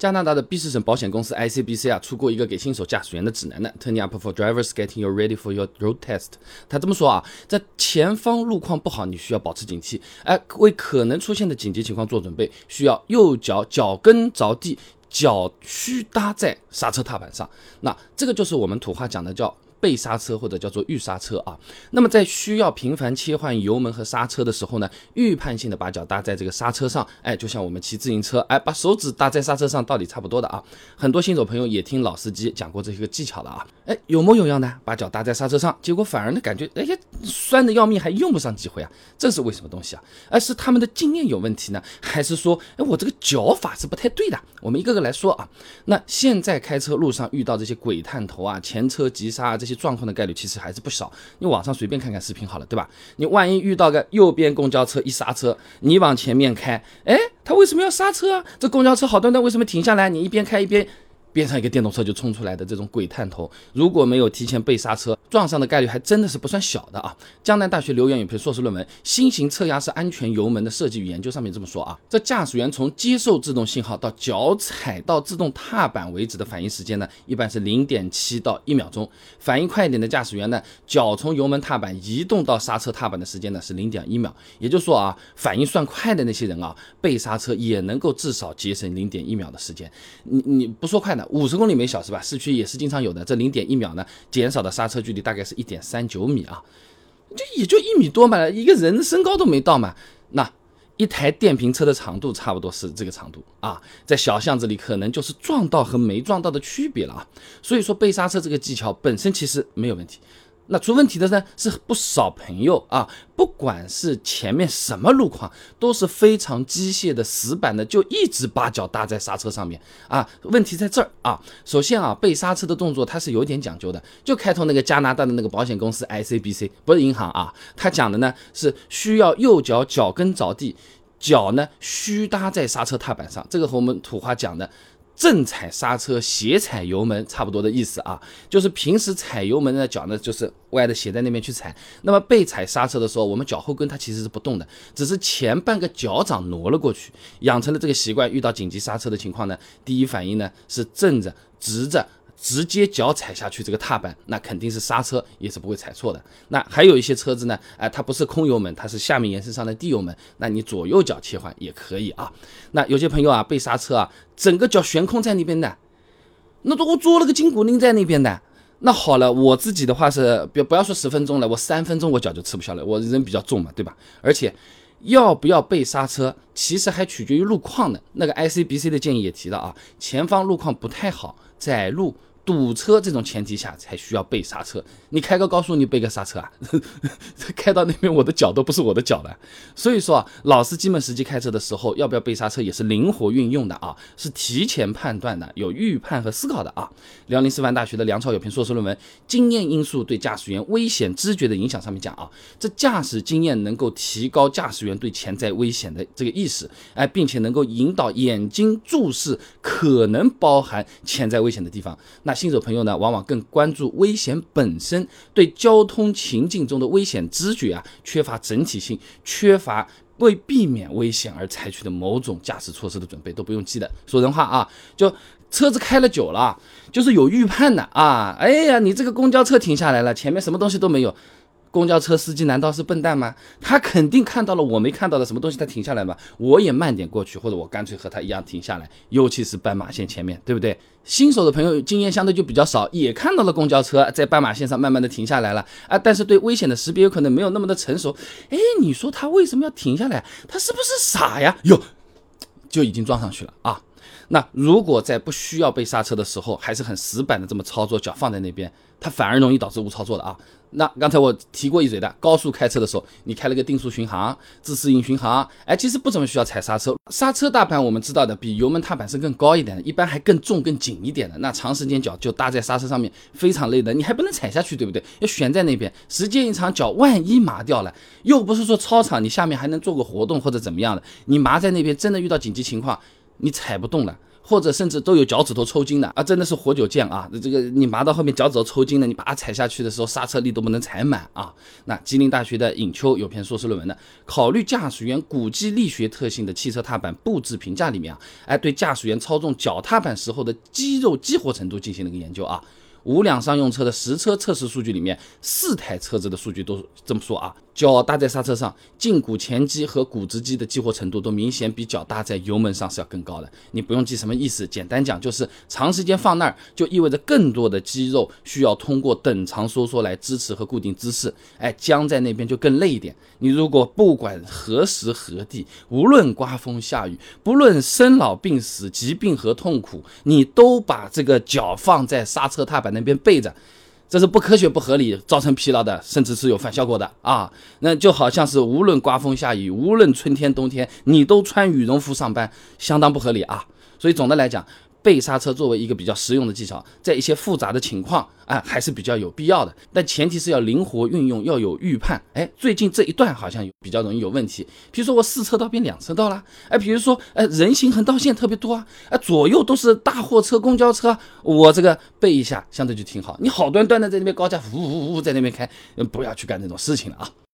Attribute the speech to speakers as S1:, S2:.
S1: 加拿大的 B 市省保险公司 ICBC 啊出过一个给新手驾驶员的指南呢，Turning up for drivers getting you ready for your road test。他这么说啊，在前方路况不好，你需要保持警惕，哎，为可能出现的紧急情况做准备，需要右脚脚跟着地，脚虚搭在刹车踏板上。那这个就是我们土话讲的叫。备刹车或者叫做预刹车啊，那么在需要频繁切换油门和刹车的时候呢，预判性的把脚搭在这个刹车上，哎，就像我们骑自行车，哎，把手指搭在刹车上，道理差不多的啊。很多新手朋友也听老司机讲过这些个技巧了啊，哎，有模有样的把脚搭在刹车上，结果反而呢感觉哎呀酸的要命，还用不上几回啊，这是为什么东西啊？而是他们的经验有问题呢，还是说哎我这个脚法是不太对的？我们一个个来说啊。那现在开车路上遇到这些鬼探头啊，前车急刹啊这些。状况的概率其实还是不少，你网上随便看看视频好了，对吧？你万一遇到个右边公交车一刹车，你往前面开，哎，他为什么要刹车啊？这公交车好端端为什么停下来？你一边开一边。边上一个电动车就冲出来的这种鬼探头，如果没有提前备刹车，撞上的概率还真的是不算小的啊！江南大学刘元有篇硕士论文《新型侧压式安全油门的设计与研究》上面这么说啊，这驾驶员从接受制动信号到脚踩到自动踏板为止的反应时间呢，一般是零点七到一秒钟。反应快一点的驾驶员呢，脚从油门踏板移动到刹车踏板的时间呢是零点一秒。也就是说啊，反应算快的那些人啊，备刹车也能够至少节省零点一秒的时间。你你不说快。五十公里每小时吧，市区也是经常有的。这零点一秒呢，减少的刹车距离大概是一点三九米啊，就也就一米多嘛，一个人身高都没到嘛。那一台电瓶车的长度差不多是这个长度啊，在小巷子里可能就是撞到和没撞到的区别了啊。所以说备刹车这个技巧本身其实没有问题。那出问题的呢是不少朋友啊，不管是前面什么路况，都是非常机械的、死板的，就一直把脚搭在刹车上面啊。问题在这儿啊。首先啊，备刹车的动作它是有点讲究的。就开头那个加拿大的那个保险公司 ICBC，不是银行啊，他讲的呢是需要右脚脚跟着地，脚呢虚搭在刹车踏板上。这个和我们土话讲的。正踩刹车，斜踩油门，差不多的意思啊。就是平时踩油门的脚呢，就是歪的斜在那边去踩。那么被踩刹车的时候，我们脚后跟它其实是不动的，只是前半个脚掌挪了过去，养成了这个习惯。遇到紧急刹车的情况呢，第一反应呢是正着、直着。直接脚踩下去这个踏板，那肯定是刹车也是不会踩错的。那还有一些车子呢，哎，它不是空油门，它是下面延伸上的地油门，那你左右脚切换也可以啊。那有些朋友啊，被刹车啊，整个脚悬空在那边的，那都我做了个筋骨钉在那边的。那好了，我自己的话是，不不要说十分钟了，我三分钟我脚就吃不消了，我人比较重嘛，对吧？而且要不要备刹车，其实还取决于路况的。那个 ICBC 的建议也提到啊，前方路况不太好，窄路。堵车这种前提下才需要备刹车。你开个高速，你备个刹车啊？开到那边，我的脚都不是我的脚了。所以说啊，老司机们实际开车的时候，要不要备刹车也是灵活运用的啊，是提前判断的，有预判和思考的啊。辽宁师范大学的梁超有篇硕士论文《经验因素对驾驶员危险知觉的影响》，上面讲啊，这驾驶经验能够提高驾驶员对潜在危险的这个意识，哎，并且能够引导眼睛注视可能包含潜在危险的地方。那新手朋友呢，往往更关注危险本身，对交通情境中的危险知觉啊，缺乏整体性，缺乏为避免危险而采取的某种驾驶措施的准备，都不用记的。说人话啊，就车子开了久了，就是有预判的啊。哎呀，你这个公交车停下来了，前面什么东西都没有。公交车司机难道是笨蛋吗？他肯定看到了我没看到的什么东西，他停下来嘛。我也慢点过去，或者我干脆和他一样停下来。尤其是斑马线前面，对不对？新手的朋友经验相对就比较少，也看到了公交车在斑马线上慢慢的停下来了啊，但是对危险的识别有可能没有那么的成熟。哎，你说他为什么要停下来？他是不是傻呀？哟，就已经撞上去了啊。那如果在不需要被刹车的时候，还是很死板的这么操作，脚放在那边，它反而容易导致误操作的啊。那刚才我提过一嘴的，高速开车的时候，你开了个定速巡航、自适应巡航，哎，其实不怎么需要踩刹车。刹车大盘我们知道的比油门踏板是更高一点的，一般还更重、更紧一点的。那长时间脚就搭在刹车上面，非常累的，你还不能踩下去，对不对？要悬在那边，时间一长，脚万一麻掉了，又不是说操场你下面还能做个活动或者怎么样的，你麻在那边，真的遇到紧急情况。你踩不动了，或者甚至都有脚趾头抽筋的啊，真的是活久见啊！这个你麻到后面脚趾头抽筋了，你把它踩下去的时候刹车力都不能踩满啊。那吉林大学的尹秋有篇硕士论文的，考虑驾驶员骨肌力学特性的汽车踏板布置评价里面啊，哎，对驾驶员操纵脚踏板时候的肌肉激活程度进行了一个研究啊。五两商用车的实车测试数据里面，四台车子的数据都这么说啊。脚搭在刹车上，胫骨前肌和股直肌的激活程度都明显比脚搭在油门上是要更高的。你不用记什么意思，简单讲就是长时间放那儿，就意味着更多的肌肉需要通过等长收缩来支持和固定姿势。哎，僵在那边就更累一点。你如果不管何时何地，无论刮风下雨，不论生老病死、疾病和痛苦，你都把这个脚放在刹车踏板那边备着。这是不科学、不合理，造成疲劳的，甚至是有反效果的啊！那就好像是无论刮风下雨，无论春天冬天，你都穿羽绒服上班，相当不合理啊！所以总的来讲。背刹车作为一个比较实用的技巧，在一些复杂的情况啊，还是比较有必要的。但前提是要灵活运用，要有预判。哎，最近这一段好像有比较容易有问题。比如说我四车道变两车道了，哎，比如说哎人行横道线特别多啊，哎左右都是大货车、公交车，我这个背一下相对就挺好。你好端端的在那边高架，呜呜呜在那边开，不要去干这种事情了啊。